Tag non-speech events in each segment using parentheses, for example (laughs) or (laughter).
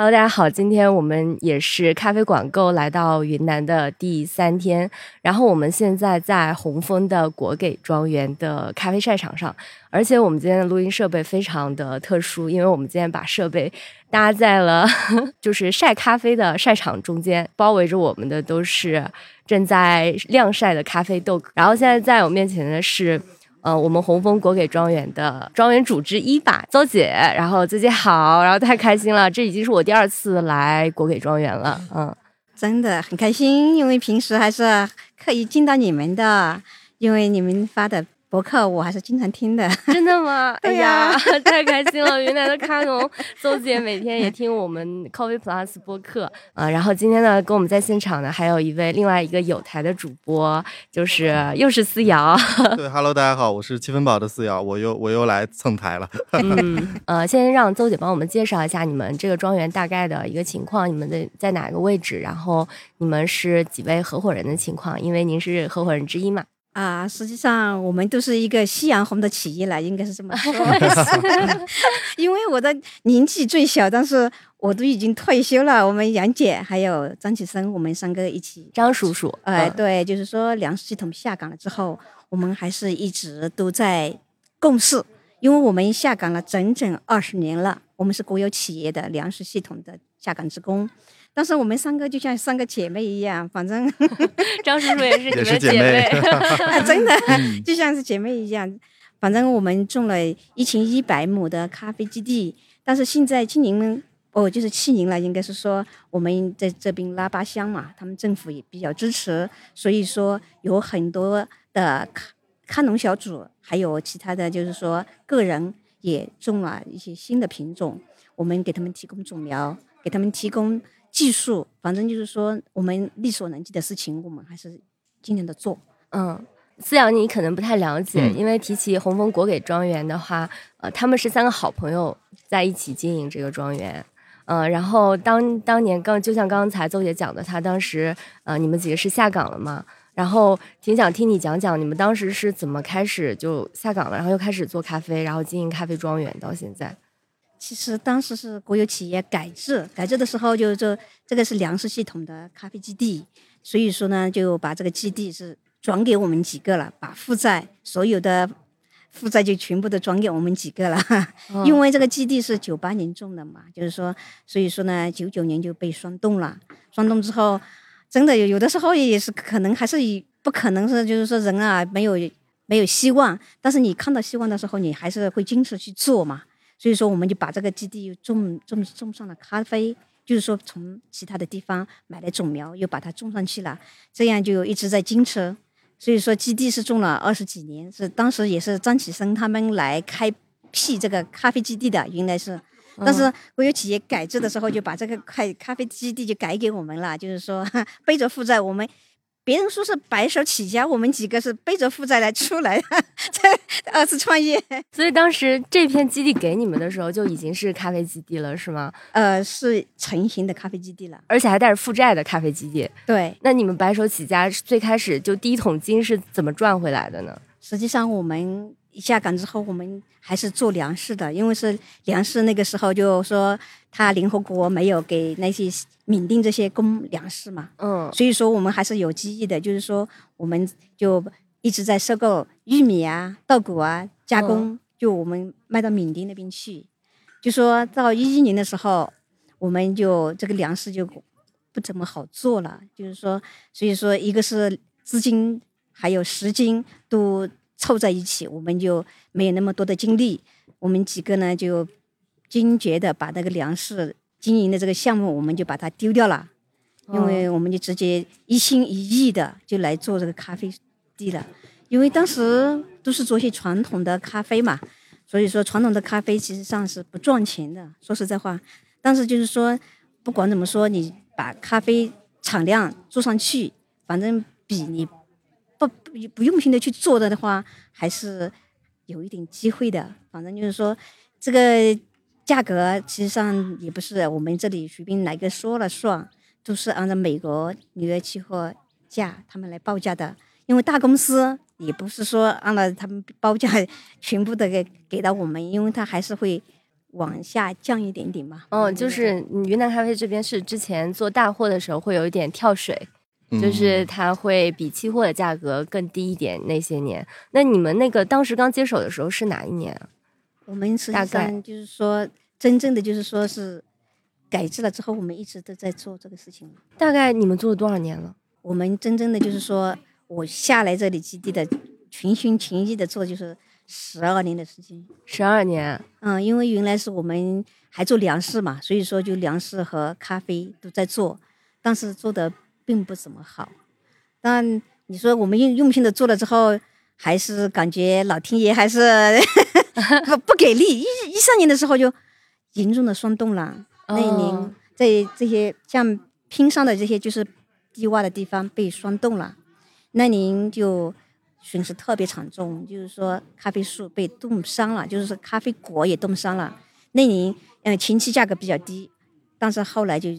Hello，大家好，今天我们也是咖啡馆购来到云南的第三天，然后我们现在在红枫的果给庄园的咖啡晒场上，而且我们今天的录音设备非常的特殊，因为我们今天把设备搭在了 (laughs) 就是晒咖啡的晒场中间，包围着我们的都是正在晾晒的咖啡豆，然后现在在我面前的是。呃，我们红枫果给庄园的庄园主之一吧，邹姐，然后邹姐好，然后太开心了，这已经是我第二次来果给庄园了，嗯，真的很开心，因为平时还是可以见到你们的，因为你们发的。博客我还是经常听的，真的吗？(laughs) 哎呀，太开心了！云南的 (laughs) 咖农邹姐每天也听我们 (laughs) Coffee Plus 播客啊。然后今天呢，跟我们在现场呢还有一位另外一个有台的主播，就是又是思瑶。对，Hello，大家好，我是七分饱的思瑶，我又我又来蹭台了。嗯，呃，先让邹姐帮我们介绍一下你们这个庄园大概的一个情况，你们的在哪个位置，然后你们是几位合伙人的情况，因为您是合伙人之一嘛。啊，实际上我们都是一个夕阳红的企业了，应该是这么说。(laughs) (laughs) 因为我的年纪最小，但是我都已经退休了。我们杨姐还有张启生，我们三个一起。张叔叔，哎，对，就是说粮食系统下岗了之后，我们还是一直都在共事，因为我们下岗了整整二十年了。我们是国有企业的粮食系统的下岗职工。但是我们三个就像三个姐妹一样，反正 (laughs) 张叔叔也是 (laughs) 你们姐妹，(laughs) 真的就像是姐妹一样。反正我们种了一千一百亩的咖啡基地，但是现在今年哦，就是去年了，应该是说我们在这边拉巴乡嘛，他们政府也比较支持，所以说有很多的咖咖农小组，还有其他的就是说个人也种了一些新的品种，我们给他们提供种苗，给他们提供。技术，反正就是说，我们力所能及的事情，我们还是尽量的做。嗯，思阳，你可能不太了解，因为提起红枫果给庄园的话，呃，他们是三个好朋友在一起经营这个庄园。嗯，然后当当年刚就像刚才邹姐讲的，他当时呃，你们几个是下岗了嘛？然后挺想听你讲讲，你们当时是怎么开始就下岗了，然后又开始做咖啡，然后经营咖啡庄园到现在。其实当时是国有企业改制，改制的时候就是这个是粮食系统的咖啡基地，所以说呢就把这个基地是转给我们几个了，把负债所有的负债就全部都转给我们几个了。因为这个基地是九八年种的嘛，就是说所以说呢九九年就被霜冻了，霜冻之后真的有有的时候也是可能还是不可能是就是说人啊没有没有希望，但是你看到希望的时候你还是会坚持去做嘛。所以说，我们就把这个基地又种种种上了咖啡，就是说从其他的地方买来种苗，又把它种上去了，这样就一直在坚持。所以说，基地是种了二十几年，是当时也是张启生他们来开辟这个咖啡基地的，原来是，但是国有企业改制的时候，就把这个块咖啡基地就改给我们了，就是说 (laughs) 背着负债我们。别人说是白手起家，我们几个是背着负债来出来，在二次创业。所以当时这片基地给你们的时候，就已经是咖啡基地了，是吗？呃，是成型的咖啡基地了，而且还带着负债的咖啡基地。对，那你们白手起家，最开始就第一桶金是怎么赚回来的呢？实际上我们。一下岗之后，我们还是做粮食的，因为是粮食那个时候就说他联合国没有给那些缅甸这些供粮食嘛，嗯，所以说我们还是有记忆的，就是说我们就一直在收购玉米啊、稻谷啊，加工，就我们卖到缅甸那边去。就说到一一年的时候，我们就这个粮食就不怎么好做了，就是说，所以说一个是资金还有时间都。凑在一起，我们就没有那么多的精力。我们几个呢，就坚决的把那个粮食经营的这个项目，我们就把它丢掉了，因为我们就直接一心一意的就来做这个咖啡地了。因为当时都是做些传统的咖啡嘛，所以说传统的咖啡其实上是不赚钱的。说实在话，当时就是说，不管怎么说，你把咖啡产量做上去，反正比你。不不用心的去做的的话，还是有一点机会的。反正就是说，这个价格其实上也不是我们这里随便哪个说了算，都是按照美国纽约期货价他们来报价的。因为大公司也不是说按照他们报价全部的给给到我们，因为他还是会往下降一点点嘛。哦，就是云南咖啡这边是之前做大货的时候会有一点跳水，就是它会比期货的价格更低一点。那些年，那你们那个当时刚接手的时候是哪一年啊？我们实际上就是说，真正的就是说是改制了之后，我们一直都在做这个事情。大概你们做了多少年了？我们真正的就是说我下来这里基地的，全心全意的做就是。十二年的时间，十二年，嗯，因为原来是我们还做粮食嘛，所以说就粮食和咖啡都在做，但是做的并不怎么好。但你说我们用用心的做了之后，还是感觉老天爷还是 (laughs) 不不给力。一一三年的时候就严重的霜冻了，那一年在这些像拼上的这些就是低洼的地方被霜冻了，那年就。损失特别惨重，就是说咖啡树被冻伤了，就是说咖啡果也冻伤了。那年，嗯，前期价格比较低，但是后来就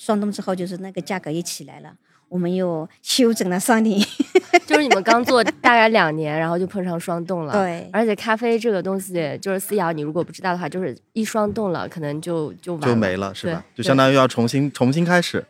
霜冻之后，就是那个价格也起来了。我们又休整了三年，(laughs) 就是你们刚做大概两年，然后就碰上霜冻了。对，而且咖啡这个东西，就是思瑶，你如果不知道的话，就是一霜冻了，可能就就就没了，是吧？就相当于要重新重新开始。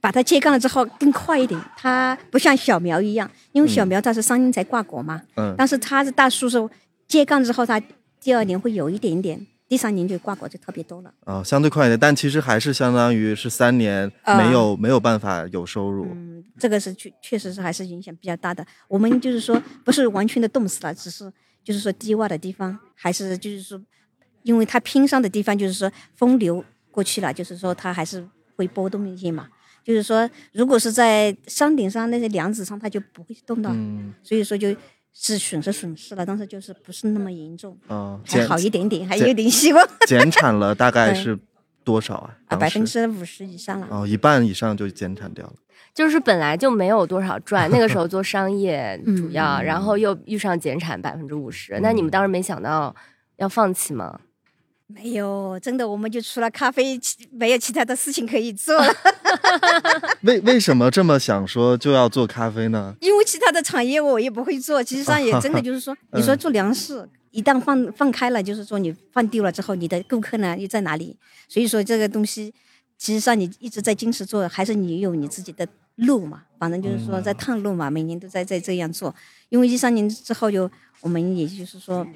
把它揭干了之后更快一点，它不像小苗一样，因为小苗它是三年才挂果嘛。嗯。但是它是大树，是揭干之后，它第二年会有一点点，第三年就挂果就特别多了。啊，相对快一点，但其实还是相当于是三年没有没有办法有收入。嗯，这个是确确实是还是影响比较大的。我们就是说不是完全的冻死了，只是就是说低洼的地方还是就是说，因为它拼上的地方就是说风流过去了，就是说它还是会波动一些嘛。就是说，如果是在山顶上那些梁子上，它就不会动到，所以说就是损失损失了，但是就是不是那么严重，还好一点点，还有点希望。减产了大概是多少啊？啊，百分之五十以上了。哦，一半以上就减产掉了。就是本来就没有多少赚，那个时候 (laughs) 做商业 (laughs) 主要，然后又遇上减产百分之五十，那你们当时没想到要放弃吗？没有，真的，我们就除了咖啡，没有其他的事情可以做了。(laughs) 为为什么这么想说就要做咖啡呢？(laughs) 因为其他的产业我也不会做，其实上也真的就是说，(laughs) 你说做粮食，一旦放放开了，就是说你放丢了之后，你的顾客呢又在哪里？所以说这个东西，其实上你一直在坚持做，还是你有你自己的路嘛？反正就是说在探路嘛，每年都在在这样做。因为一三年之后就我们也就是说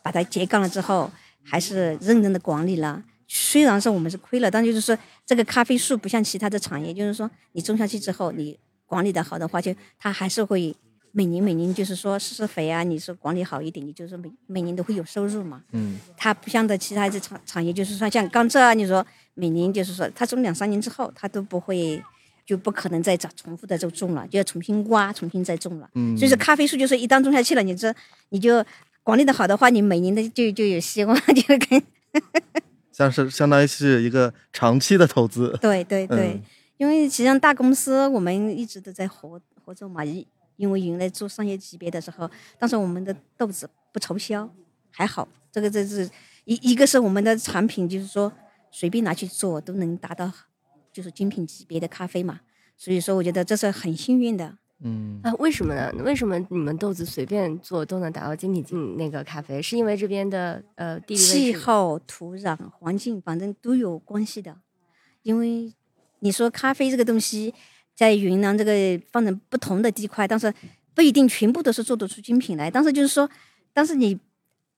把它截杠了之后。还是认真的管理了，虽然说我们是亏了，但就是说这个咖啡树不像其他的产业，就是说你种下去之后，你管理的好的话，就它还是会每年每年就是说施施肥啊，你说管理好一点，你就是每每年都会有收入嘛。嗯。它不像的其他的产产业，就是说像甘蔗啊，你说每年就是说它种两三年之后，它都不会就不可能再长重复的就种了，就要重新挖，重新再种了。嗯。所以说咖啡树就是一旦种下去了，你这你就。管理的好的话，你每年的就就有希望，就跟 (laughs) 像是相当于是一个长期的投资。(laughs) 对对对，因为实际上大公司我们一直都在合合作嘛，因因为原来做商业级别的时候，当时我们的豆子不愁销，还好，这个这是一一个是我们的产品，就是说随便拿去做都能达到就是精品级别的咖啡嘛，所以说我觉得这是很幸运的。嗯啊，为什么呢？为什么你们豆子随便做都能达到精品进那个咖啡？是因为这边的呃地理气候、土壤、环境，反正都有关系的。因为你说咖啡这个东西，在云南这个放在不同的地块，但是不一定全部都是做得出精品来。但是就是说，但是你。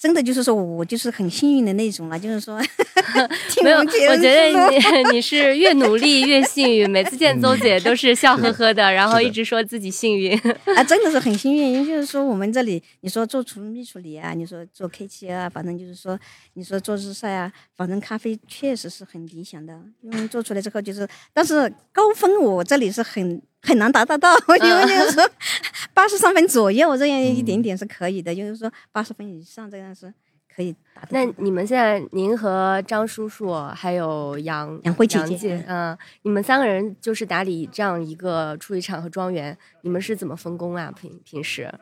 真的就是说，我就是很幸运的那种了，就是说，(laughs) 没有，我觉得你 (laughs) 你是越努力越幸运。每次见邹姐都是笑呵呵的，然后一直说自己幸运啊，真的是很幸运。因为就是说，我们这里你说做厨秘处理啊，你说做 K 七啊，反正就是说，你说做日晒啊，反正咖啡确实是很理想的。因为做出来之后就是，但是高分我这里是很。很难达得到，(laughs) 因为就是说 (laughs) 八十三分左右这样一点点是可以的，就是说八十分以上这样是可以达到。那你们现在，您和张叔叔还有杨杨慧姐姐，嗯，你们三个人就是打理这样一个处理厂和庄园，你们是怎么分工啊？平平时？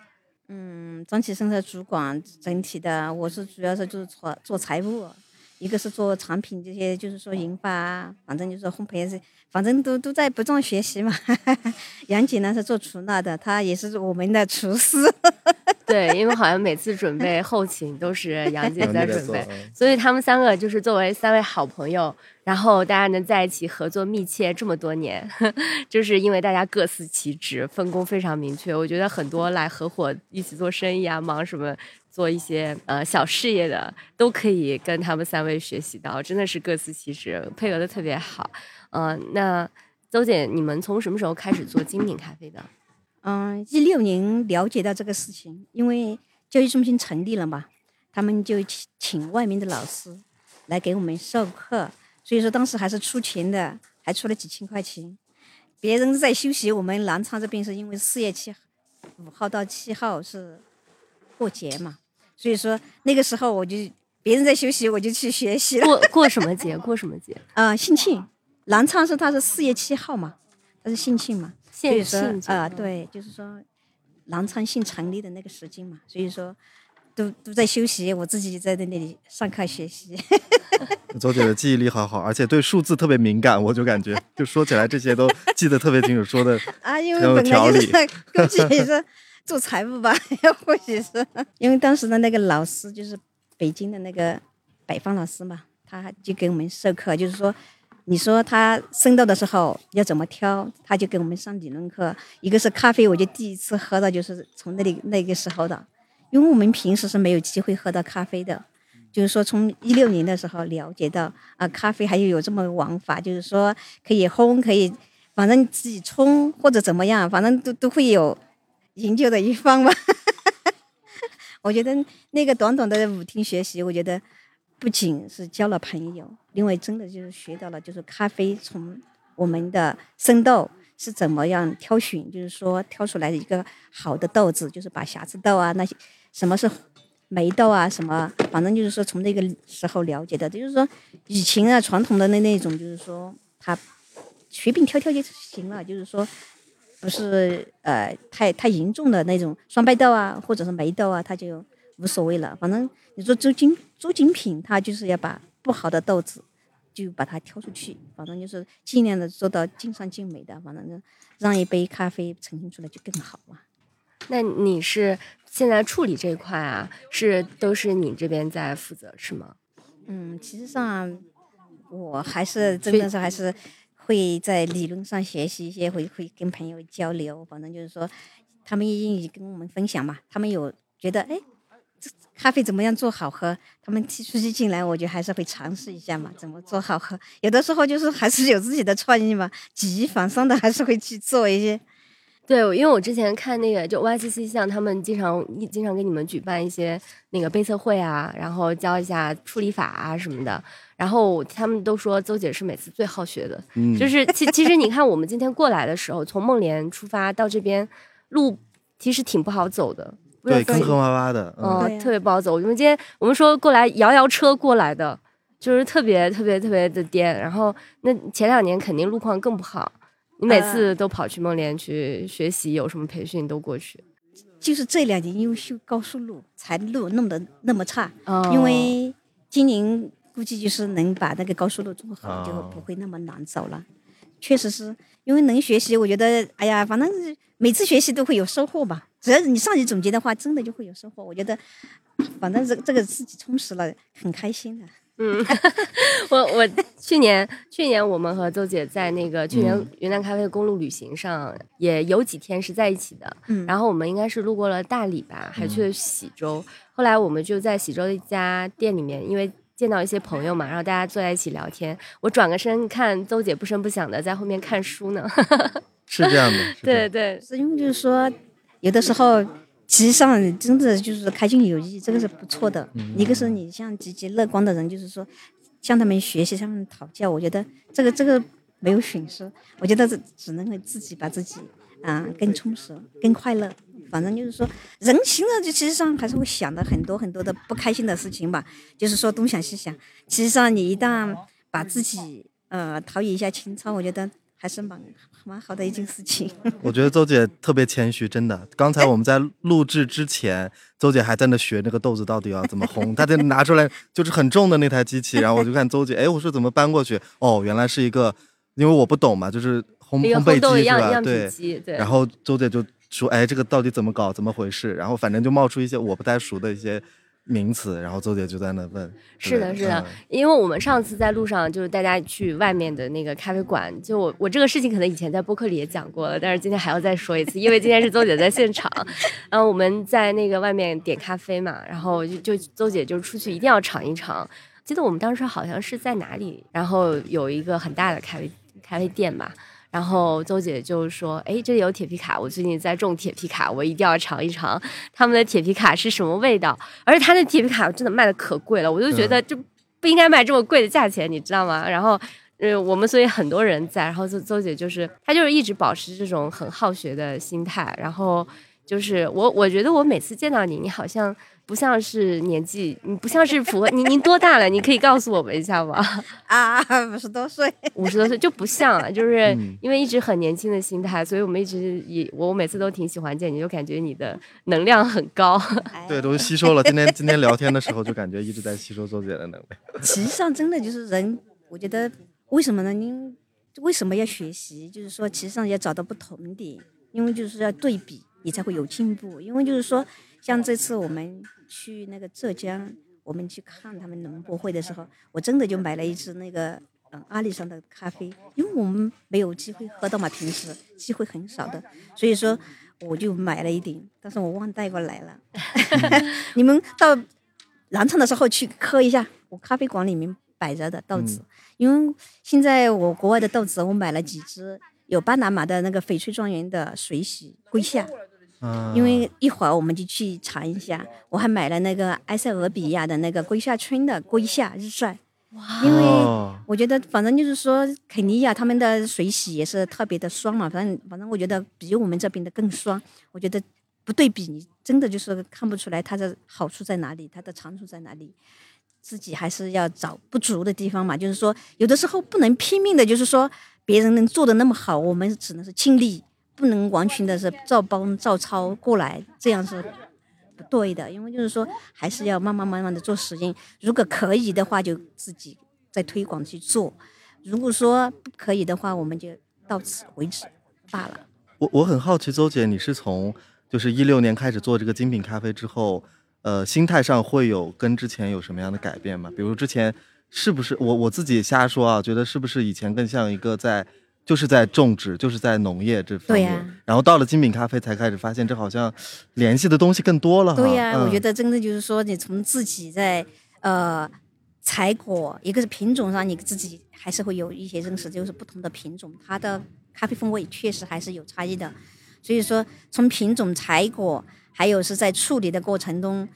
嗯，张启生是主管整体的，我是主要是就是做做财务。一个是做产品这些，就是说研发，反正就是烘焙是，反正都都在不断学习嘛。(laughs) 杨姐呢是做厨纳的，她也是我们的厨师。(laughs) 对，因为好像每次准备后勤都是杨姐在准备，所以他们三个就是作为三位好朋友，然后大家能在一起合作密切这么多年，(laughs) 就是因为大家各司其职，分工非常明确。我觉得很多来合伙一起做生意啊，忙什么做一些呃小事业的，都可以跟他们三位学习到，真的是各司其职，配合的特别好。嗯，那邹姐，你们从什么时候开始做精品咖啡的？(coughs) 嗯，一六年了解到这个事情，因为教育中心成立了嘛，他们就请请外面的老师来给我们授课，所以说当时还是出钱的，还出了几千块钱。别人在休息，我们南昌这边是因为四月七五号到七号是过节嘛，所以说那个时候我就别人在休息，我就去学习了。过过什么节？过什么节？啊，(laughs) 庆庆，南昌是它是四月七号嘛，它是庆庆嘛。所以说啊，对，就是说南昌县成立的那个时间嘛，所以说都都在休息，我自己在那里上课学习。周姐的记忆力好好，而且对数字特别敏感，我就感觉 (laughs) 就说起来这些都记得特别清楚，说的 (laughs) 啊，因为本来就是估计也是做财务吧，(laughs) 或许是因为当时的那个老师就是北京的那个北方老师嘛，他就给我们授课，就是说。你说他生豆的时候要怎么挑，他就给我们上理论课。一个是咖啡，我就第一次喝到，就是从那里那个时候的，因为我们平时是没有机会喝到咖啡的。就是说，从一六年的时候了解到啊，咖啡还有有这么玩法，就是说可以烘，可以反正自己冲或者怎么样，反正都都会有营救的一方吧。(laughs) 我觉得那个短短的五天学习，我觉得。不仅是交了朋友，另外真的就是学到了，就是咖啡从我们的生豆是怎么样挑选，就是说挑出来的一个好的豆子，就是把瑕疵豆啊那些什么是霉豆啊什么，反正就是说从那个时候了解的，就是说以前啊传统的那那种就是说他随便挑挑就行了，就是说不是呃太太严重的那种双白豆啊或者是霉豆啊，它就。无所谓了，反正你说做精做精品，他就是要把不好的豆子就把它挑出去，反正就是尽量的做到尽善尽美的，反正让一杯咖啡呈现出来就更好嘛。那你是现在处理这一块啊，是都是你这边在负责是吗？嗯，其实上我还是真的是还是会在理论上学习一些，会会跟朋友交流，反正就是说他们愿意跟我们分享嘛，他们有觉得哎。这咖啡怎么样做好喝？他们提出去进来，我觉得还是会尝试一下嘛，怎么做好喝？有的时候就是还是有自己的创意嘛，举一反三的还是会去做一些。对，因为我之前看那个就 YCC 像他们经常经常给你们举办一些那个杯测会啊，然后教一下处理法啊什么的，然后他们都说邹姐是每次最好学的，就是其其实你看我们今天过来的时候，从孟连出发到这边路其实挺不好走的。对，坑坑洼洼的，嗯，特别不好走。我们今天我们说过来摇摇车过来的，就是特别特别特别的颠。然后那前两年肯定路况更不好，你每次都跑去孟连去学习，有什么培训都过去。就是这两年因为修高速路，才路弄得那么差。因为今年估计就是能把那个高速路做好，就不会那么难走了。确实是因为能学习，我觉得哎呀，反正每次学习都会有收获吧。只要你上去总结的话，真的就会有收获。我觉得，反正这这个自己充实了，很开心的。嗯，(laughs) 我我去年去年我们和邹姐在那个去年云南咖啡公路旅行上也有几天是在一起的。嗯，然后我们应该是路过了大理吧，还去了喜洲。后来我们就在喜洲的一家店里面，因为见到一些朋友嘛，然后大家坐在一起聊天。我转个身看邹姐不声不响的在后面看书呢。(laughs) 是这样的。对对，是因为就是说。有的时候，其实上真的就是开心有益，这个是不错的。一个是你像积极乐观的人，就是说向他们学习，向他们讨教，我觉得这个这个没有损失。我觉得这只能够自己把自己啊更充实、更快乐。反正就是说，人行了就其实上还是会想的很多很多的不开心的事情吧。就是说东想西想，其实上你一旦把自己呃陶冶一下情操，我觉得还是蛮。蛮好的一件事情。(laughs) 我觉得周姐特别谦虚，真的。刚才我们在录制之前，周姐还在那学那个豆子到底要怎么烘，她在拿出来就是很重的那台机器，然后我就看周姐，哎，我说怎么搬过去？哦，原来是一个，因为我不懂嘛，就是烘烘焙机是吧？对。对。然后周姐就说，哎，这个到底怎么搞，怎么回事？然后反正就冒出一些我不太熟的一些。名词，然后周姐就在那问。是的，是的，因为我们上次在路上就是大家去外面的那个咖啡馆，就我我这个事情可能以前在播客里也讲过了，但是今天还要再说一次，因为今天是周姐在现场，然 (laughs) 后我们在那个外面点咖啡嘛，然后就就周姐就出去一定要尝一尝。记得我们当时好像是在哪里，然后有一个很大的咖啡咖啡店嘛。然后邹姐就说：“哎，这里有铁皮卡，我最近在种铁皮卡，我一定要尝一尝他们的铁皮卡是什么味道。而且他那铁皮卡真的卖的可贵了，我就觉得就不应该卖这么贵的价钱，你知道吗？然后，呃，我们所以很多人在，然后周周姐就是她就是一直保持这种很好学的心态，然后就是我我觉得我每次见到你，你好像。”不像是年纪，你不像是符合 (laughs) 你，您多大了？你可以告诉我们一下吗？(laughs) 啊，五十多岁，五十多岁就不像啊，(laughs) 就是因为一直很年轻的心态，所以我们一直也我每次都挺喜欢见你，就感觉你的能量很高。对，都吸收了。今天今天聊天的时候，就感觉一直在吸收周姐的能量。实际上，真的就是人，我觉得为什么呢？您为什么要学习？就是说，其实上要找到不同点，因为就是要对比，你才会有进步。因为就是说，像这次我们。去那个浙江，我们去看他们农博会的时候，我真的就买了一支那个嗯阿里山的咖啡，因为我们没有机会喝到嘛，平时机会很少的，所以说我就买了一点，但是我忘带过来了。(laughs) 你们到南昌的时候去喝一下，我咖啡馆里面摆着的豆子，因为现在我国外的豆子我买了几支，有巴拿马的那个翡翠庄园的水洗龟夏。因为一会儿我们就去尝一下，我还买了那个埃塞俄比亚的那个龟夏村的龟夏日晒，哇！因为我觉得反正就是说肯尼亚他们的水洗也是特别的酸嘛，反正反正我觉得比我们这边的更酸，我觉得不对比你真的就是看不出来它的好处在哪里，它的长处在哪里，自己还是要找不足的地方嘛，就是说有的时候不能拼命的，就是说别人能做的那么好，我们只能是尽力。不能完全的是照搬照抄过来，这样是不对的。因为就是说，还是要慢慢慢慢的做实验。如果可以的话，就自己再推广去做；如果说不可以的话，我们就到此为止罢了。我我很好奇，周姐，你是从就是一六年开始做这个精品咖啡之后，呃，心态上会有跟之前有什么样的改变吗？比如之前是不是我我自己瞎说啊？觉得是不是以前更像一个在。就是在种植，就是在农业这方面，然后到了精品咖啡才开始发现，这好像联系的东西更多了。对呀，我觉得真的就是说，你从自己在呃采果，一个是品种上，你自己还是会有一些认识，就是不同的品种，它的咖啡风味确实还是有差异的。所以说，从品种采果，还有是在处理的过程中，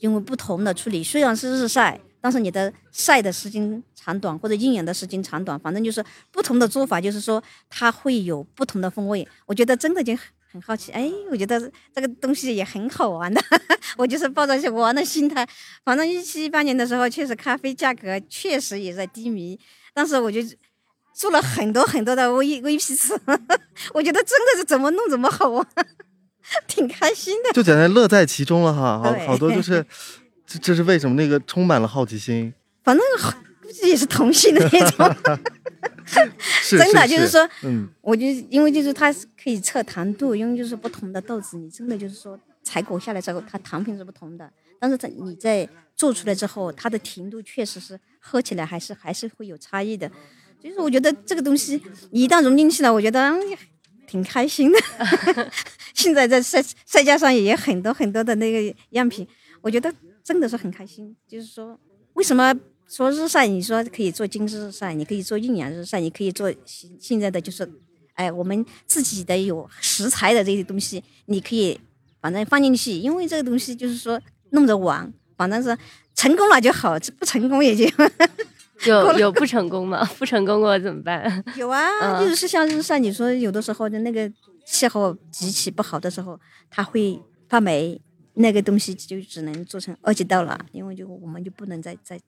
因为不同的处理，虽然是日晒。但是你的晒的时间长短或者阴阳的时间长短，反正就是不同的做法，就是说它会有不同的风味。我觉得真的就很很好奇，哎，我觉得这个东西也很好玩的。(laughs) 我就是抱着玩的心态，反正一七一八年的时候，确实咖啡价格确实也在低迷，但是我就做了很多很多的微微批次，(laughs) 我觉得真的是怎么弄怎么好玩，(laughs) 挺开心的，就简直乐在其中了哈。好好多就是。这这是为什么？那个充满了好奇心，反正估计也是同性的那种 (laughs) (laughs) 真的就是说，嗯，我就因为就是它可以测糖度，因为就是不同的豆子，你真的就是说采果下来之后，它糖品是不同的，但是它你在做出来之后，它的甜度确实是喝起来还是还是会有差异的，所以说我觉得这个东西一旦融进去了，我觉得挺开心的。(laughs) 现在在赛赛架上也有很多很多的那个样品，我觉得。真的是很开心，就是说，为什么说日晒？你说可以做精致日晒，你可以做阴阳日晒，你可以做现现在的就是，哎，我们自己的有食材的这些东西，你可以反正放进去，因为这个东西就是说弄着玩，反正是成功了就好，不成功也就 (laughs) 有有不成功吗？不成功过怎么办？有啊，就是像日晒，你说有的时候的那个气候极其不好的时候，它会发霉。那个东西就只能做成二级豆了，因为就我们就不能再再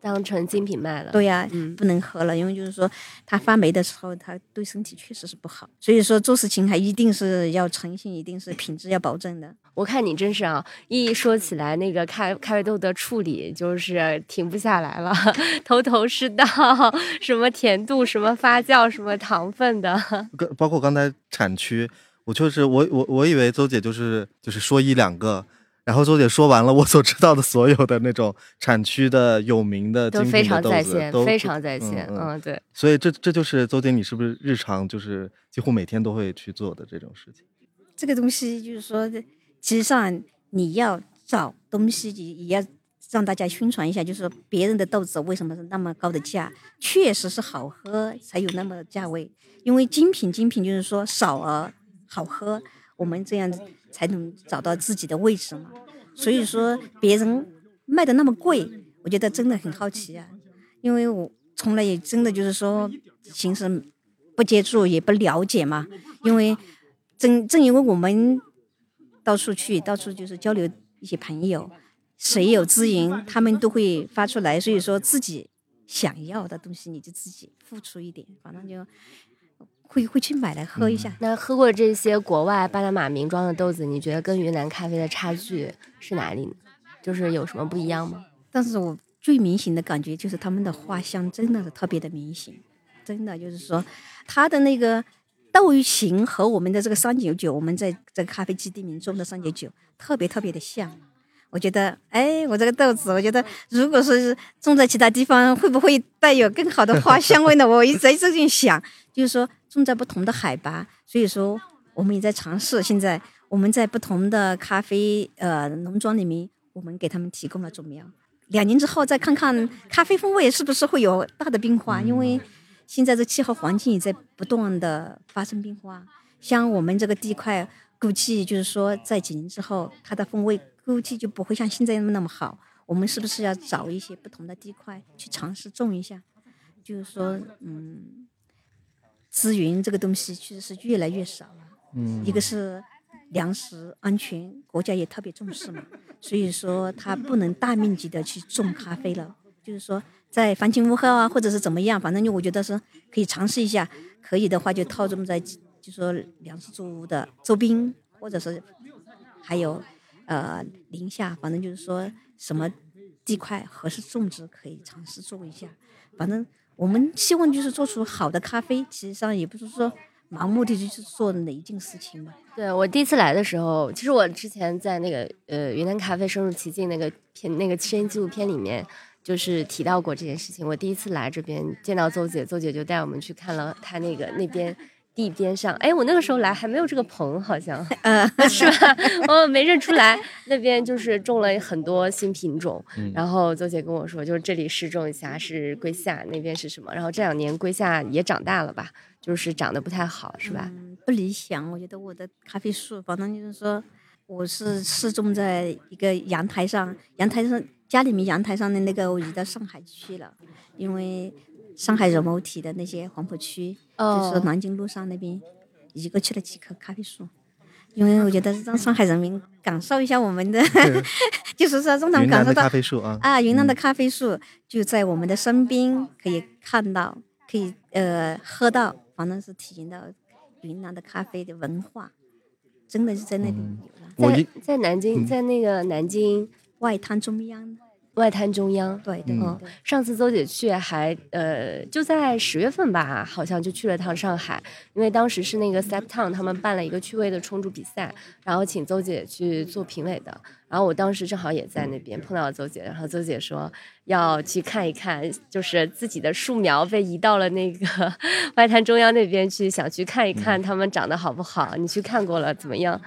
当成精品卖了。对呀，嗯，不能喝了，因为就是说它发霉的时候，它对身体确实是不好。所以说做事情还一定是要诚信，一定是品质要保证的。我看你真是啊，一说起来那个咖咖啡豆的处理，就是停不下来了，(laughs) 头头是道，什么甜度，什么发酵，什么糖分的，包括刚才产区。我确实，我我我以为周姐就是就是说一两个。然后周姐说完了，我所知道的所有的那种产区的有名的都非常在线，非常在线。嗯，对。所以这这就是周姐，你是不是日常就是几乎每天都会去做的这种事情？这个东西就是说，其实上你要找东西，也也要让大家宣传一下，就是说别人的豆子为什么是那么高的价？确实是好喝才有那么价位，因为精品精品就是说少而好喝。我们这样才能找到自己的位置嘛。所以说，别人卖的那么贵，我觉得真的很好奇啊。因为我从来也真的就是说，平时不接触也不了解嘛。因为正正因为我们到处去，到处就是交流一些朋友，谁有资源，他们都会发出来。所以说自己想要的东西，你就自己付出一点，反正就。会会去买来喝一下。那喝过这些国外巴拿马名庄的豆子，你觉得跟云南咖啡的差距是哪里呢？就是有什么不一样吗？但是我最明显的感觉就是他们的花香真的是特别的明显，真的就是说它的那个豆型和我们的这个三九九，我们在这个咖啡基地里面种的三九九特别特别的像。我觉得，哎，我这个豆子，我觉得如果说是种在其他地方，会不会带有更好的花香味呢？(laughs) 我一直在这样想，就是说种在不同的海拔，所以说我们也在尝试。现在我们在不同的咖啡呃农庄里面，我们给他们提供了种苗。两年之后再看看咖啡风味是不是会有大的变化，因为现在这气候环境也在不断的发生变化。像我们这个地块，估计就是说在几年之后，它的风味。估计就不会像现在那么好。我们是不是要找一些不同的地块去尝试种一下？就是说，嗯，资源这个东西其实是越来越少了。嗯。一个是粮食安全，国家也特别重视嘛，所以说它不能大面积的去种咖啡了。就是说，在房前屋后啊，或者是怎么样，反正就我觉得是可以尝试一下。可以的话，就套种在，就说粮食作物的周边，或者是还有。呃，宁夏，反正就是说什么地块合适种植，可以尝试做一下。反正我们希望就是做出好的咖啡，其实上也不是说盲目的就是做哪一件事情嘛。对我第一次来的时候，其实我之前在那个呃云南咖啡深入其境那个片那个声音纪录片里面，就是提到过这件事情。我第一次来这边见到邹姐，邹姐就带我们去看了她那个那边。地边上，哎，我那个时候来还没有这个棚，好像，(laughs) 嗯，(laughs) 是吧？我没认出来，那边就是种了很多新品种。然后邹姐跟我说，就是这里试种一下是桂夏，那边是什么？然后这两年桂夏也长大了吧，就是长得不太好，是吧？不理想，我觉得我的咖啡树，反正就是说，我是试种在一个阳台上，阳台上家里面阳台上的那个，我移到上海去了，因为。上海柔毛体的那些黄浦区，就是南京路上那边，移过去了几棵咖啡树，因为我觉得让上海人民感受一下我们的，(laughs) 就是说让他们感受到咖啡树啊，啊，云南的咖啡树就在我们的身边，可以看到，可以呃喝到，反正是体验到云南的咖啡的文化，真的是在那里有了，在在南京，在那个南京外滩中央。外滩中央，对对，嗯，上次邹姐去还呃就在十月份吧，好像就去了趟上海，因为当时是那个 Septown 他们办了一个趣味的冲煮比赛，然后请邹姐去做评委的，然后我当时正好也在那边碰到了邹姐，然后邹姐说要去看一看，就是自己的树苗被移到了那个 (laughs) 外滩中央那边去，想去看一看它们长得好不好，你去看过了怎么样？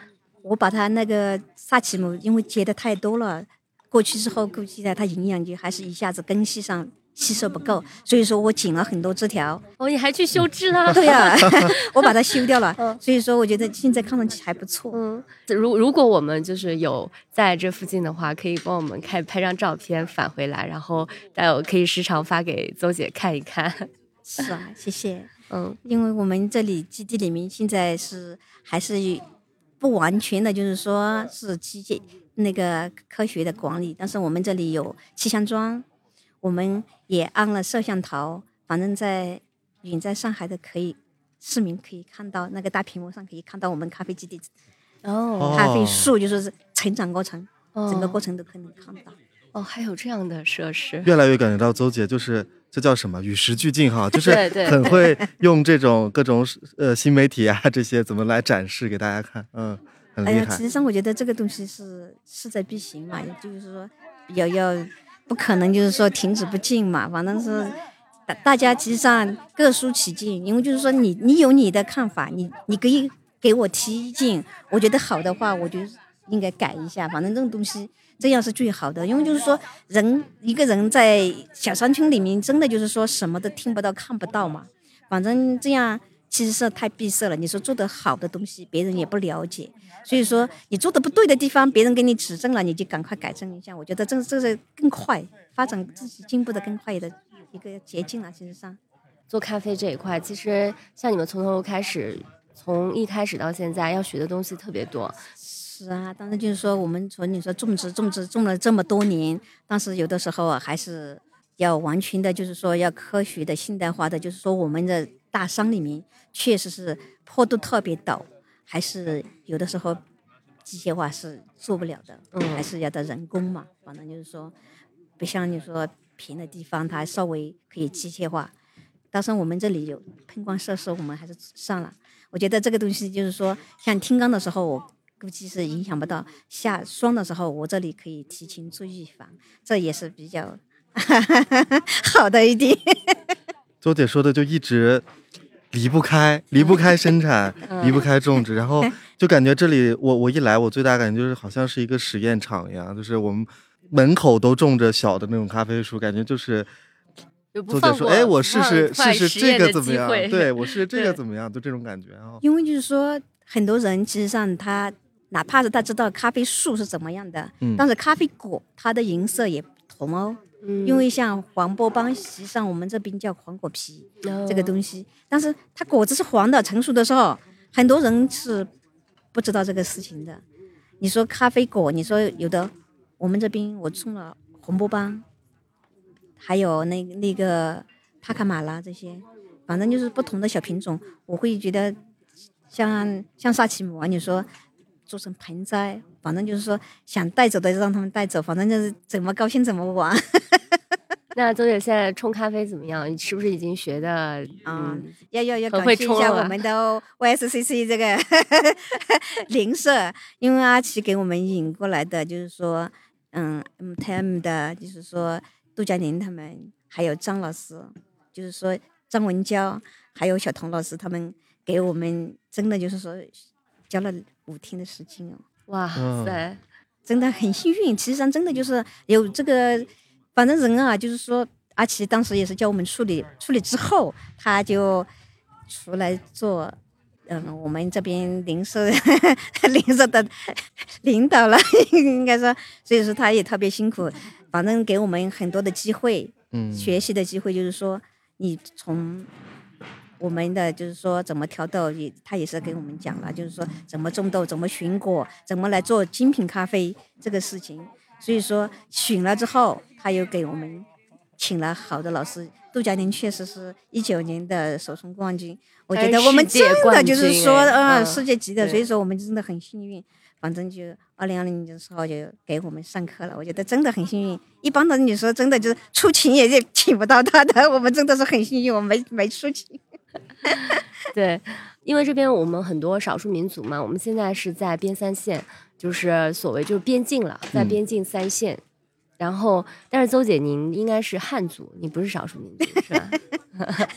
我把它那个萨奇姆，因为结的太多了。过去之后，估计呢它营养就还是一下子根系上吸收不够，所以说我剪了很多枝条。哦，你还去修枝了？对呀，(laughs) 我把它修掉了。所以说，我觉得现在看上去还不错。嗯，如如果我们就是有在这附近的话，可以帮我们开拍张照片返回来，然后待会可以时常发给邹姐看一看。(laughs) 是啊，谢谢。嗯，因为我们这里基地里面现在是还是不完全的，就是说是机械。那个科学的管理，但是我们这里有气象桩，我们也安了摄像头，反正在远在上海的可以市民可以看到那个大屏幕上可以看到我们咖啡基地哦，咖啡树就是成长过程，整个过程都可以看到。哦，还有这样的设施，越来越感觉到周姐就是这叫什么与时俱进哈，(laughs) 就是很会用这种各种呃新媒体啊这些怎么来展示给大家看，嗯，很厉害。实际上我觉得这个东西是势在必行嘛，也就是说要要不可能就是说停止不进嘛，反正是大大家实际上各抒己见，因为就是说你你有你的看法，你你可以给我提意见，我觉得好的话，我就应该改一下，反正这种东西。这样是最好的，因为就是说，人一个人在小山村里面，真的就是说什么都听不到、看不到嘛。反正这样其实是太闭塞了。你说做的好的东西，别人也不了解，所以说你做的不对的地方，别人给你指正了，你就赶快改正一下。我觉得这这是更快发展自己进步的更快的一个捷径啊。其实上，做咖啡这一块，其实像你们从头开始，从一开始到现在，要学的东西特别多。是啊，当时就是说，我们从你说种植种植种了这么多年，当时有的时候啊，还是要完全的，就是说要科学的、现代化的，就是说我们的大山里面确实是坡度特别陡，还是有的时候机械化是做不了的，嗯，还是要的人工嘛。反正就是说，不像你说平的地方，它稍微可以机械化。但是我们这里有喷光设施，我们还是上了。我觉得这个东西就是说，像听刚的时候我。估计是影响不到下霜的时候，我这里可以提前做预防，这也是比较 (laughs) 好的一定。(laughs) 周姐说的就一直离不开，离不开生产，离不开种植，然后就感觉这里我我一来，我最大感觉就是好像是一个实验场一样，就是我们门口都种着小的那种咖啡树，感觉就是周姐说，哎，我试试试试这个怎么样？对我试试这个怎么样？就这种感觉啊。因为就是说，很多人其实上他。哪怕是他知道咖啡树是怎么样的，但是咖啡果它的颜色也不同哦。因为像黄波帮，实际上我们这边叫黄果皮这个东西，但是它果子是黄的，成熟的时候，很多人是不知道这个事情的。你说咖啡果，你说有的，我们这边我种了红波帮，还有那那个帕卡马拉这些，反正就是不同的小品种，我会觉得像像萨奇姆啊，你说。做成盆栽，反正就是说想带走的就让他们带走，反正就是怎么高兴怎么玩。(laughs) 那周姐现在冲咖啡怎么样？你是不是已经学的？嗯，要要要感谢一下我们的 (laughs) YSCC 这个 (laughs) 邻舍，因为阿奇给我们引过来的，就是说，嗯，MTM 的，就是说杜佳玲他们，还有张老师，就是说张文娇，还有小童老师，他们给我们真的就是说教了。五天的时间哦，哇塞，真的很幸运。其实上真的就是有这个，反正人啊，就是说阿奇当时也是叫我们处理，处理之后他就出来做，嗯，我们这边零售 (laughs) 零售的领导了，(laughs) 应该说，所以说他也特别辛苦，反正给我们很多的机会，嗯，学习的机会，就是说你从。我们的就是说怎么调豆，也他也是给我们讲了，就是说怎么种豆，怎么寻果，怎么来做精品咖啡这个事情。所以说选了之后，他又给我们请了好的老师。杜佳玲确实是一九年的首冲冠军，我觉得我们真的就是说，嗯，世界级的。所以说我们真的很幸运。反正就二零二零年的时候就给我们上课了，我觉得真的很幸运。一般的你说真的就是出勤也也请不到他的，我们真的是很幸运，我没没出勤。对，因为这边我们很多少数民族嘛，我们现在是在边三线，就是所谓就是边境了，在边境三线。然后，但是邹姐您应该是汉族，你不是少数民族是吧？(laughs)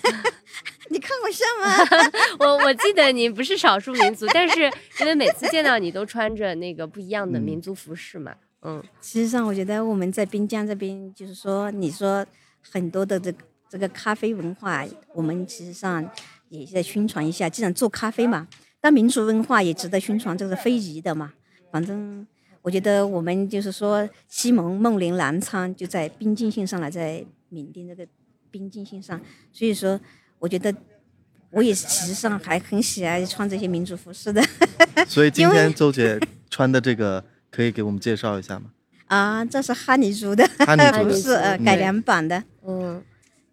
你看我像吗？(laughs) 我我记得你不是少数民族，但是因为每次见到你都穿着那个不一样的民族服饰嘛，嗯。实际上，我觉得我们在滨江这边，就是说，你说很多的这个。这个咖啡文化，我们其实上也在宣传一下。既然做咖啡嘛，但民族文化也值得宣传，这是非遗的嘛。反正我觉得我们就是说，西蒙、孟林、南昌就在边境线上了，在缅甸这个边境线上。所以说，我觉得我也其实上还很喜爱穿这些民族服饰的。(laughs) 所以今天周姐穿的这个，可以给我们介绍一下吗？啊，这是哈尼族的，哈尼族是呃改良版的，嗯。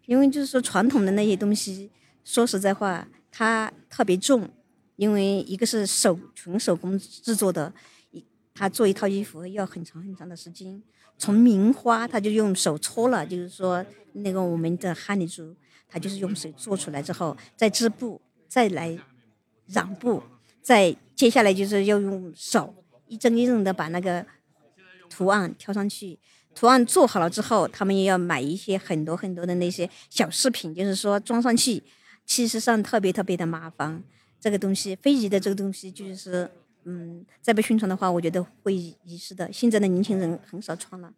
因为就是说传统的那些东西，说实在话，它特别重，因为一个是手纯手工制作的，一他做一套衣服要很长很长的时间。从名花，他就用手搓了，就是说那个我们的哈尼族，他就是用水做出来之后，再织布，再来染布，再接下来就是要用手一针一针的把那个图案挑上去。图案做好了之后，他们也要买一些很多很多的那些小饰品，就是说装上去，其实上特别特别的麻烦。这个东西，非遗的这个东西，就是嗯，再不宣传的话，我觉得会遗失的。现在的年轻人很少穿了，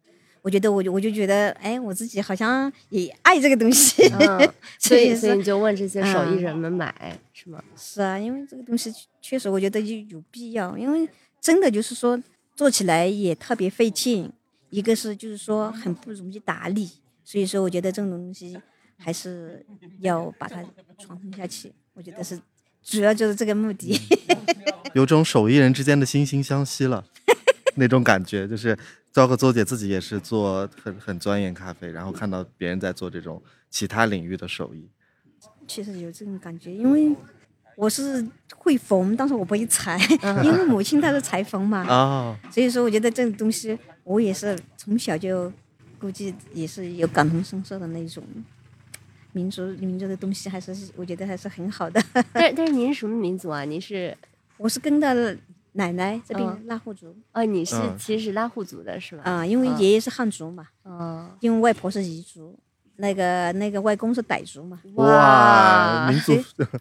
我觉得我就我就觉得，哎，我自己好像也爱这个东西，(laughs) 所以所以你就问这些手艺人们买是吗？是啊，因为这个东西确实我觉得就有必要，因为真的就是说做起来也特别费劲。一个是就是说很不容易打理，所以说我觉得这种东西还是要把它传承下去。我觉得是主要就是这个目的。(laughs) 有种手艺人之间的惺惺相惜了，(laughs) 那种感觉就是，包括周姐自己也是做很很钻研咖啡，然后看到别人在做这种其他领域的手艺，确实有这种感觉，因为我是会缝，但是我不会裁，因为母亲她是裁缝嘛，啊，所以说我觉得这种东西。我也是从小就，估计也是有感同身受的那种，民族民族的东西还是我觉得还是很好的。(laughs) 但但是您是什么民族啊？您是？我是跟的奶奶这边拉祜族。哦，你是其实是拉祜族的是吧？啊，因为爷爷是汉族嘛。哦。因为外婆是彝族，那个那个外公是傣族嘛。哇，民族。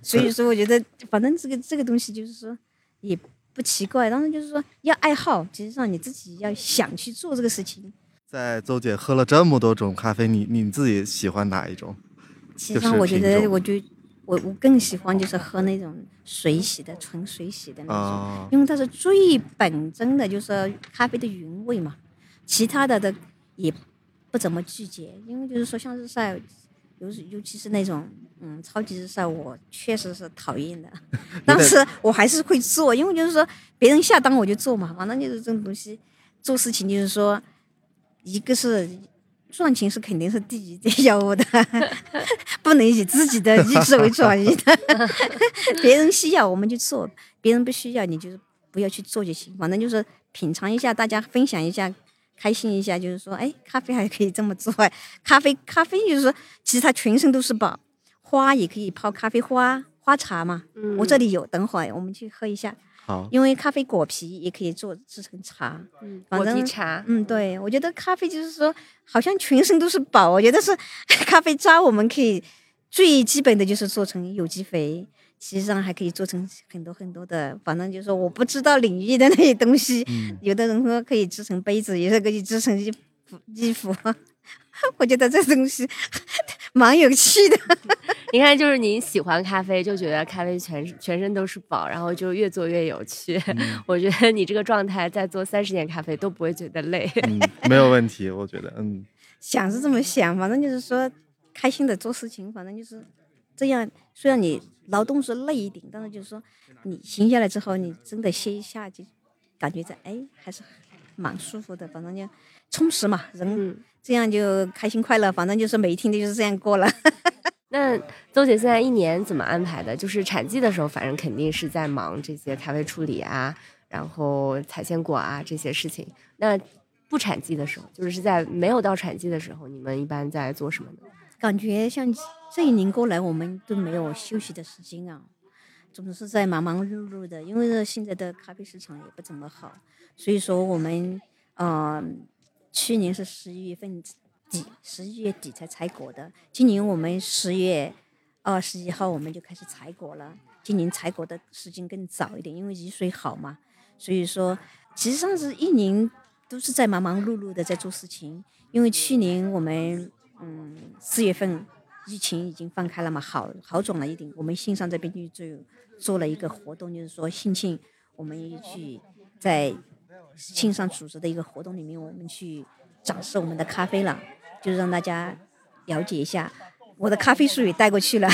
所以说，我觉得反正这个这个东西就是说也。不奇怪，当然就是说要爱好，其实上你自己要想去做这个事情。在周姐喝了这么多种咖啡，你你自己喜欢哪一种？其实上我觉得，我就我我更喜欢就是喝那种水洗的，纯水洗的那种，因为它是最本真的，就是咖啡的原味嘛。其他的的也不怎么拒绝，因为就是说像日晒。尤尤其是那种，嗯，超级日晒，我确实是讨厌的。(laughs) 但是我还是会做，因为就是说别人下单我就做嘛。反正就是这种东西，做事情就是说，一个是赚钱是肯定是第一第要务的，(laughs) 不能以自己的意志为转移的。(laughs) 别人需要我们就做，别人不需要你就是不要去做就行。反正就是品尝一下，大家分享一下。开心一下，就是说，哎，咖啡还可以这么做。(laughs) 咖啡，咖啡就是说，其实它全身都是宝。花也可以泡咖啡花花茶嘛。嗯。我这里有，等会儿我们去喝一下。好。因为咖啡果皮也可以做制成茶。嗯。果皮茶。嗯，对，我觉得咖啡就是说，好像全身都是宝。我觉得是 (laughs) 咖啡渣，我们可以最基本的就是做成有机肥。实际上还可以做成很多很多的，反正就是说我不知道领域的那些东西。有的人说可以制成杯子，有的可以制成衣服。衣服，(laughs) 我觉得这东西 (laughs) 蛮有趣的。(laughs) 你看，就是您喜欢咖啡，就觉得咖啡全全身都是宝，然后就越做越有趣。我觉得你这个状态再做三十年咖啡都不会觉得累。嗯，没有问题，我觉得，嗯。想是这么想，反正就是说开心的做事情，反正就是这样。虽然你。劳动是累一点，但是就是说，你闲下来之后，你真的歇一下，就感觉在哎，还是蛮舒服的。反正就充实嘛，人这样就开心快乐。反正就是每一天都就是这样过了。(laughs) 那周姐现在一年怎么安排的？就是产季的时候，反正肯定是在忙这些咖啡处理啊，然后采鲜果啊这些事情。那不产季的时候，就是在没有到产季的时候，你们一般在做什么呢？感觉像。这一年过来，我们都没有休息的时间啊，总是在忙忙碌碌的。因为现在的咖啡市场也不怎么好，所以说我们呃，去年是十一月份底，十一月底才采果的。今年我们十月二十一号我们就开始采果了。今年采果的时间更早一点，因为雨水好嘛。所以说其，实上是一年都是在忙忙碌碌的在做事情。因为去年我们嗯四月份。疫情已经放开了嘛，好好转了一点。我们信上这边就就做了一个活动，就是说信庆，我们去在信上组织的一个活动里面，我们去展示我们的咖啡了，就是让大家了解一下。我的咖啡树也带过去了，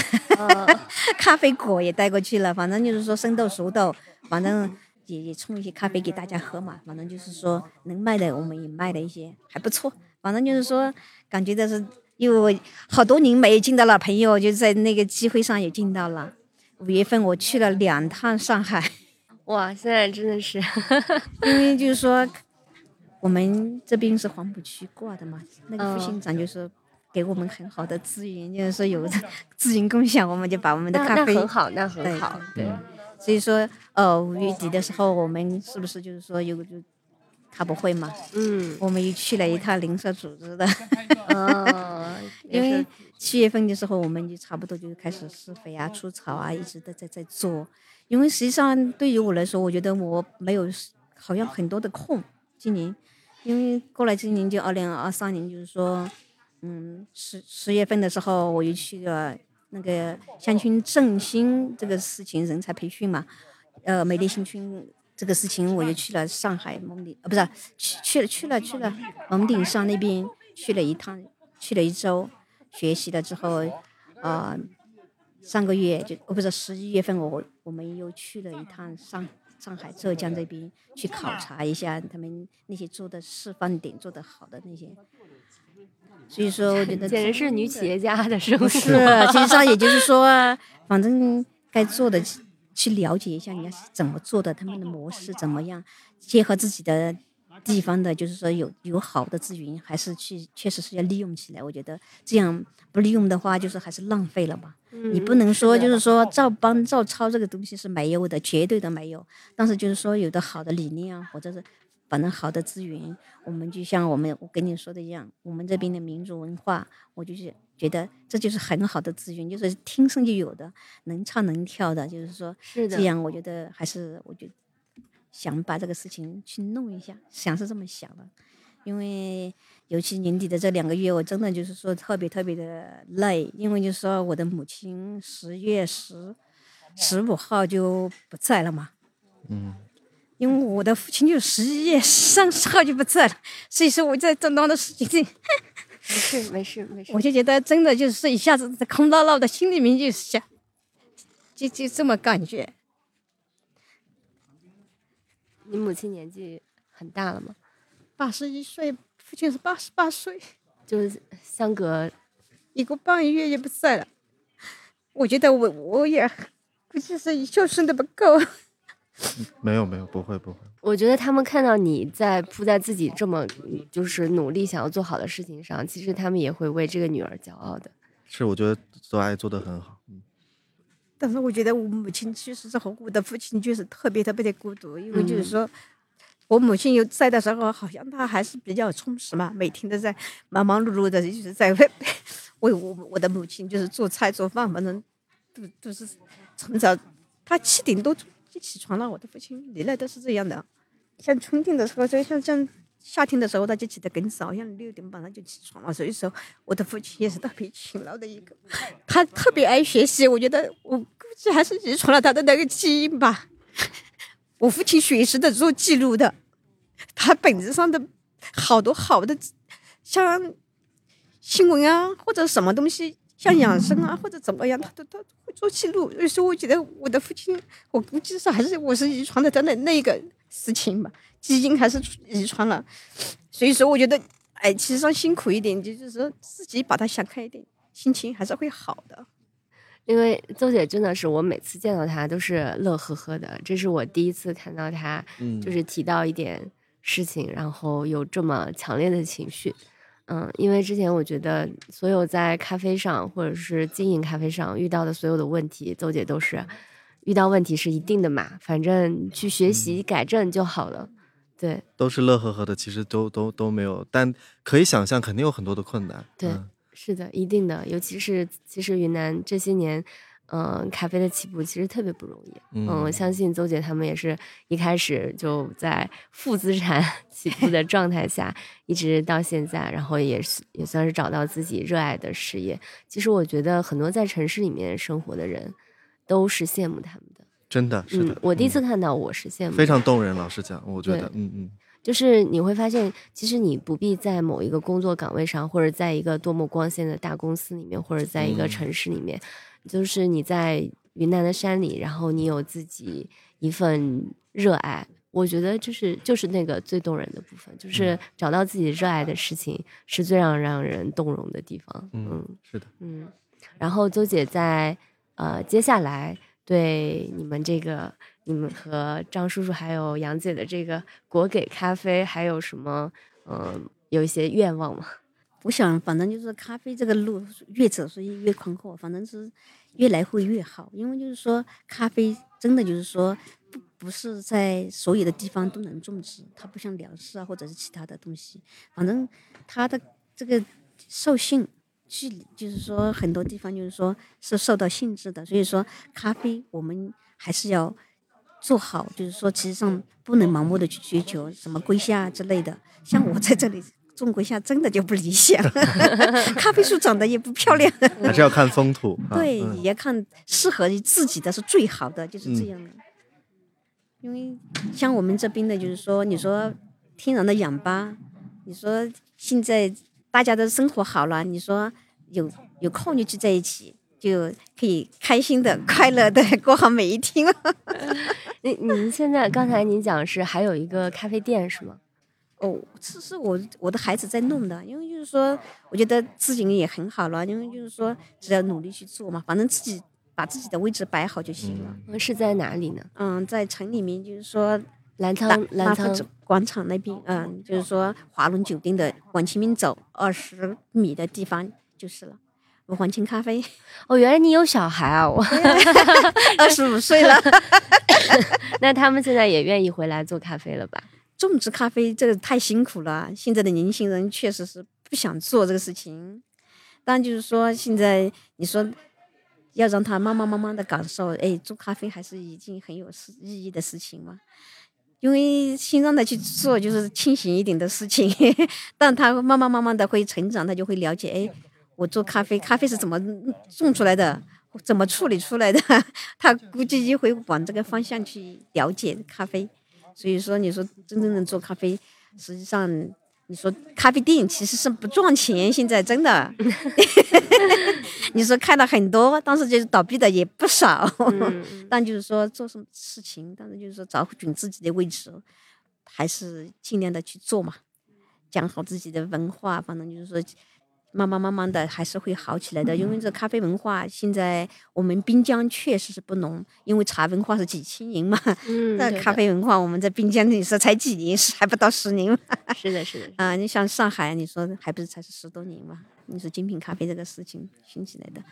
(laughs) 咖啡果也带过去了。反正就是说生豆熟豆，反正也也冲一些咖啡给大家喝嘛。反正就是说能卖的我们也卖了一些，还不错。反正就是说感觉的是。因为好多年没见到了朋友，就在那个机会上也见到了。五月份我去了两趟上海，(laughs) 哇，塞真的是，(laughs) 因为就是说，我们这边是黄浦区挂的嘛，那个副县长就是给我们很好的资源，就是说有资源共享，我们就把我们的咖啡很好，那很好，对。所以说，呃，五月底的时候，我们是不是就是说有就咖博会嘛？嗯，我们又去了一趟邻舍组织的，哦，(laughs) 因为七月份的时候，我们就差不多就开始施肥啊、除草啊，一直都在在做。因为实际上对于我来说，我觉得我没有好像很多的空，今年。因为过来今年就二零二三年，就是说，嗯，十十月份的时候，我又去了那个乡村振兴这个事情人才培训嘛，呃，美丽新村这个事情，我又去了上海蒙顶，呃，不是去去了去了去了蒙顶山那边去了一趟，去了一周，学习了之后，啊，上个月就哦不是十一月份，我我们又去了一趟上。上海、浙江这边去考察一下他们那些做的示范点做的好的那些，所以说我觉得 (laughs) 简直是女企业家的生活。是，其实上也就是说，反正该做的去了解一下人家是怎么做的，他们的模式怎么样，结合自己的。地方的，就是说有有好的资源，还是去确实是要利用起来。我觉得这样不利用的话，就是还是浪费了嘛。你不能说就是说照搬照抄这个东西是没有的，绝对的没有。但是就是说有的好的理念啊，或者是反正好的资源，我们就像我们我跟你说的一样，我们这边的民族文化，我就是觉得这就是很好的资源，就是天生就有的，能唱能跳的，就是说是的这样，我觉得还是我觉得。想把这个事情去弄一下，想是这么想的，因为尤其年底的这两个月，我真的就是说特别特别的累，因为就是说我的母亲十月十十五号就不在了嘛，嗯，因为我的父亲就十一月三十号就不在了，所以说我在这多的事情，(laughs) 没事没事没事，我就觉得真的就是一下子空落落的，心里面就想，就就这么感觉。你母亲年纪很大了吗？八十一岁，父亲是八十八岁，就是相隔一个半月也不在了。我觉得我我也估计是孝顺的不够。没有没有，不会不会。我觉得他们看到你在扑在自己这么就是努力想要做好的事情上，其实他们也会为这个女儿骄傲的。是，我觉得做爱做的很好。嗯。但是我觉得我母亲去世之后，我的父亲就是特别特别的孤独，因为就是说，我母亲有在的时候，好像她还是比较充实嘛，每天都在忙忙碌碌的，就是在为为我我的母亲就是做菜做饭，反正都都是从早他七点多就起床了，我的父亲历来都是这样的，像春天的时候，就像像。夏天的时候，他就起得更早，像六点半他就起床了。所以说，我的父亲也是特别勤劳的一个，他特别爱学习。我觉得我估计还是遗传了他的那个基因吧。(laughs) 我父亲学习的做记录的，他本子上的好多好的，像新闻啊或者什么东西，像养生啊或者怎么样，他都他会做记录。所以说，我觉得我的父亲，我估计是还是我是遗传的他的那个事情吧。基因还是遗传了，所以说我觉得，哎，其实上辛苦一点，就是说自己把它想开一点，心情还是会好的。因为邹姐真的是我每次见到她都是乐呵呵的，这是我第一次看到她，就是提到一点事情，然后有这么强烈的情绪。嗯，因为之前我觉得所有在咖啡上或者是经营咖啡上遇到的所有的问题，邹姐都是遇到问题是一定的嘛，反正去学习改正就好了。对，都是乐呵呵的，其实都都都没有，但可以想象，肯定有很多的困难。对，是的，一定的，尤其是其实云南这些年，嗯，咖啡的起步其实特别不容易。嗯，我相信邹姐他们也是一开始就在负资产 (laughs) 起步的状态下，一直到现在，然后也是也算是找到自己热爱的事业。其实我觉得很多在城市里面生活的人，都是羡慕他们的。真的是的，我第一次看到，我是羡慕，非常动人。老实讲，我觉得，嗯嗯，就是你会发现，其实你不必在某一个工作岗位上，或者在一个多么光鲜的大公司里面，或者在一个城市里面，就是你在云南的山里，然后你有自己一份热爱，我觉得就是就是那个最动人的部分，就是找到自己热爱的事情，是最让让人动容的地方。嗯，是的，嗯。然后邹姐在呃接下来。对你们这个，你们和张叔叔还有杨姐的这个果给咖啡，还有什么嗯，有一些愿望吗？我想，反正就是咖啡这个路越走是越宽阔，反正是越来会越好。因为就是说，咖啡真的就是说，不不是在所有的地方都能种植，它不像粮食啊或者是其他的东西，反正它的这个受性距离，就是说很多地方就是说是受到限制的。所以说，咖啡我们还是要做好，就是说，其实上不能盲目的去追求什么归夏之类的。像我在这里。种归夏真的就不理想，(laughs) 咖啡树长得也不漂亮，(laughs) 还是要看风土。(laughs) 对，也要看适合自己的是最好的，就是这样的。因为像我们这边的，就是说，你说天然的氧吧，你说现在大家的生活好了，你说有有空就聚在一起，就可以开心的、快乐的过好每一天了。您您现在刚才您讲是还有一个咖啡店是吗？哦，是是我我的孩子在弄的，因为就是说，我觉得自己也很好了，因为就是说，只要努力去做嘛，反正自己把自己的位置摆好就行了。是在哪里呢？嗯，在城里面，就是说澜沧澜沧广场那边，嗯，就是说华伦酒店的往前面走二十米的地方就是了。黄青咖啡。哦，原来你有小孩啊！我 (laughs) 二十五岁了。(laughs) 那他们现在也愿意回来做咖啡了吧？种植咖啡这个太辛苦了，现在的年轻人确实是不想做这个事情。但就是说，现在你说要让他慢慢慢慢的感受，哎，做咖啡还是一件很有意义的事情嘛。因为先让他去做，就是清醒一点的事情。(laughs) 但他慢慢慢慢的会成长，他就会了解，哎，我做咖啡，咖啡是怎么种出来的，怎么处理出来的，(laughs) 他估计就会往这个方向去了解咖啡。所以说，你说真正的做咖啡，实际上你说咖啡店其实是不赚钱，现在真的。(laughs) (laughs) 你说开了很多，当时就是倒闭的也不少。(laughs) 但就是说做什么事情，但是就是说找准自己的位置，还是尽量的去做嘛，讲好自己的文化，反正就是说。慢慢慢慢的还是会好起来的，因为这咖啡文化现在我们滨江确实是不浓，因为茶文化是几千年嘛。嗯，(laughs) 那咖啡文化我们在滨江你说才几年，是还不到十年嘛。是的，是的。(laughs) 啊，你像上海，你说还不是才是十多年嘛？你说精品咖啡这个事情兴起来的，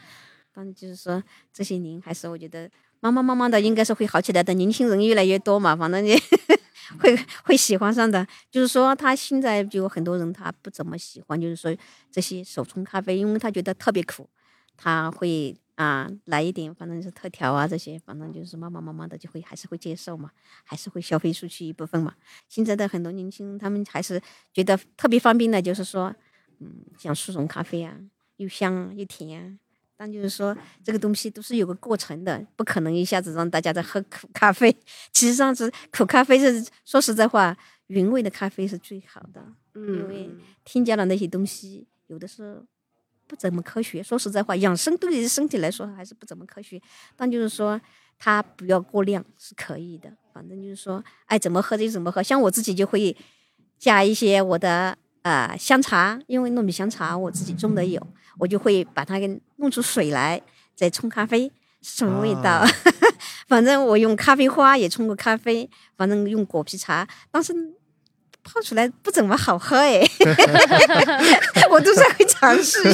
但就是说这些年还是我觉得慢慢慢慢的应该是会好起来的，年轻人越来越多嘛，反正你。(laughs) 会会喜欢上的，就是说他现在就有很多人他不怎么喜欢，就是说这些手冲咖啡，因为他觉得特别苦，他会啊来一点，反正是特调啊这些，反正就是慢慢慢慢的就会还是会接受嘛，还是会消费出去一部分嘛。现在的很多年轻人他们还是觉得特别方便的，就是说，嗯，像速溶咖啡啊，又香又甜。但就是说，这个东西都是有个过程的，不可能一下子让大家在喝苦咖啡。其实上是苦咖啡是说实在话，原味的咖啡是最好的，因为添加了那些东西，有的是不怎么科学。说实在话，养生对于身体来说还是不怎么科学。但就是说，它不要过量是可以的。反正就是说，爱怎么喝就怎么喝。像我自己就会加一些我的呃香茶，因为糯米香茶我自己种的有。我就会把它给弄出水来，再冲咖啡，什么味道？(laughs) 反正我用咖啡花也冲过咖啡，反正用果皮茶，但是泡出来不怎么好喝哎。(laughs) 我都是会尝试，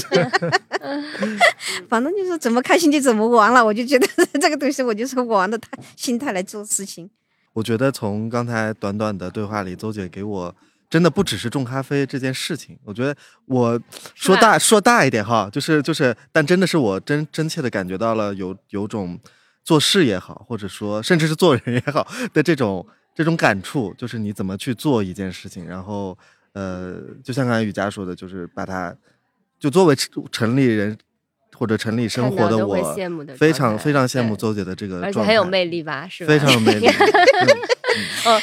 反正就是怎么开心就怎么玩了。我就觉得 (laughs) 这个东西，我就是玩的态心态来做事情。我觉得从刚才短短的对话里，周姐给我。真的不只是种咖啡这件事情，我觉得我说大说大一点哈，就是就是，但真的是我真真切的感觉到了有有种做事也好，或者说甚至是做人也好的这种这种感触，就是你怎么去做一件事情，然后呃，就像刚才雨佳说的，就是把它就作为城里人或者城里生活的我，非常非常羡慕邹姐的这个，而且很有魅力吧，是吧？非常有魅力。(laughs) (laughs) 哦，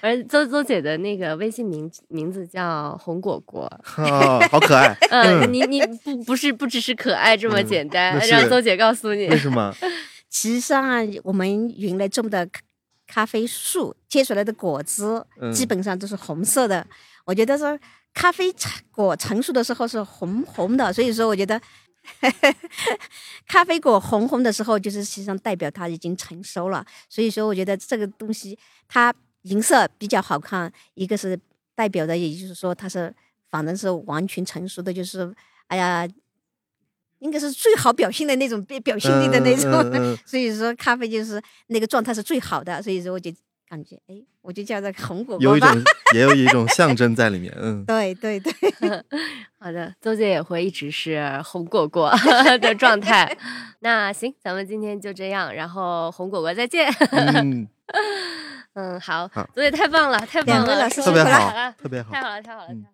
而周周姐的那个微信名名字叫红果果，(laughs) 好可爱。(laughs) 嗯，你你不不是不只是可爱这么简单，让周姐告诉你为什么？其实上，我们云来种的咖啡树结出来的果子基本上都是红色的。我觉得说咖啡果成熟的时候是红红的，所以说我觉得 (laughs) 咖啡果红红的时候，就是实际上代表它已经成熟了。所以说，我觉得这个东西它颜色比较好看，一个是代表的，也就是说它是反正是完全成熟的，就是哎呀，应该是最好表现的那种表表现力的那种。(laughs) 所以说，咖啡就是那个状态是最好的。所以说，我就。感觉哎，我就叫这红果果有一种也有一种象征在里面，嗯，(laughs) 对对对，(laughs) 好的，周姐也会一直是红果果 (laughs) 的状态。那行，咱们今天就这样，然后红果果再见。嗯嗯，好，周姐太棒了，太棒了，特别好，特别好，太好了，太好了，太好了。